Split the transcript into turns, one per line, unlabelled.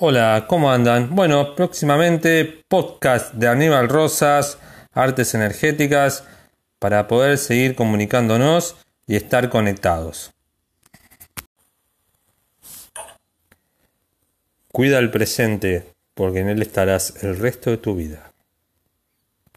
Hola, ¿cómo andan? Bueno, próximamente podcast de Aníbal Rosas, Artes Energéticas, para poder seguir comunicándonos y estar conectados. Cuida el presente, porque en él estarás el resto de tu vida.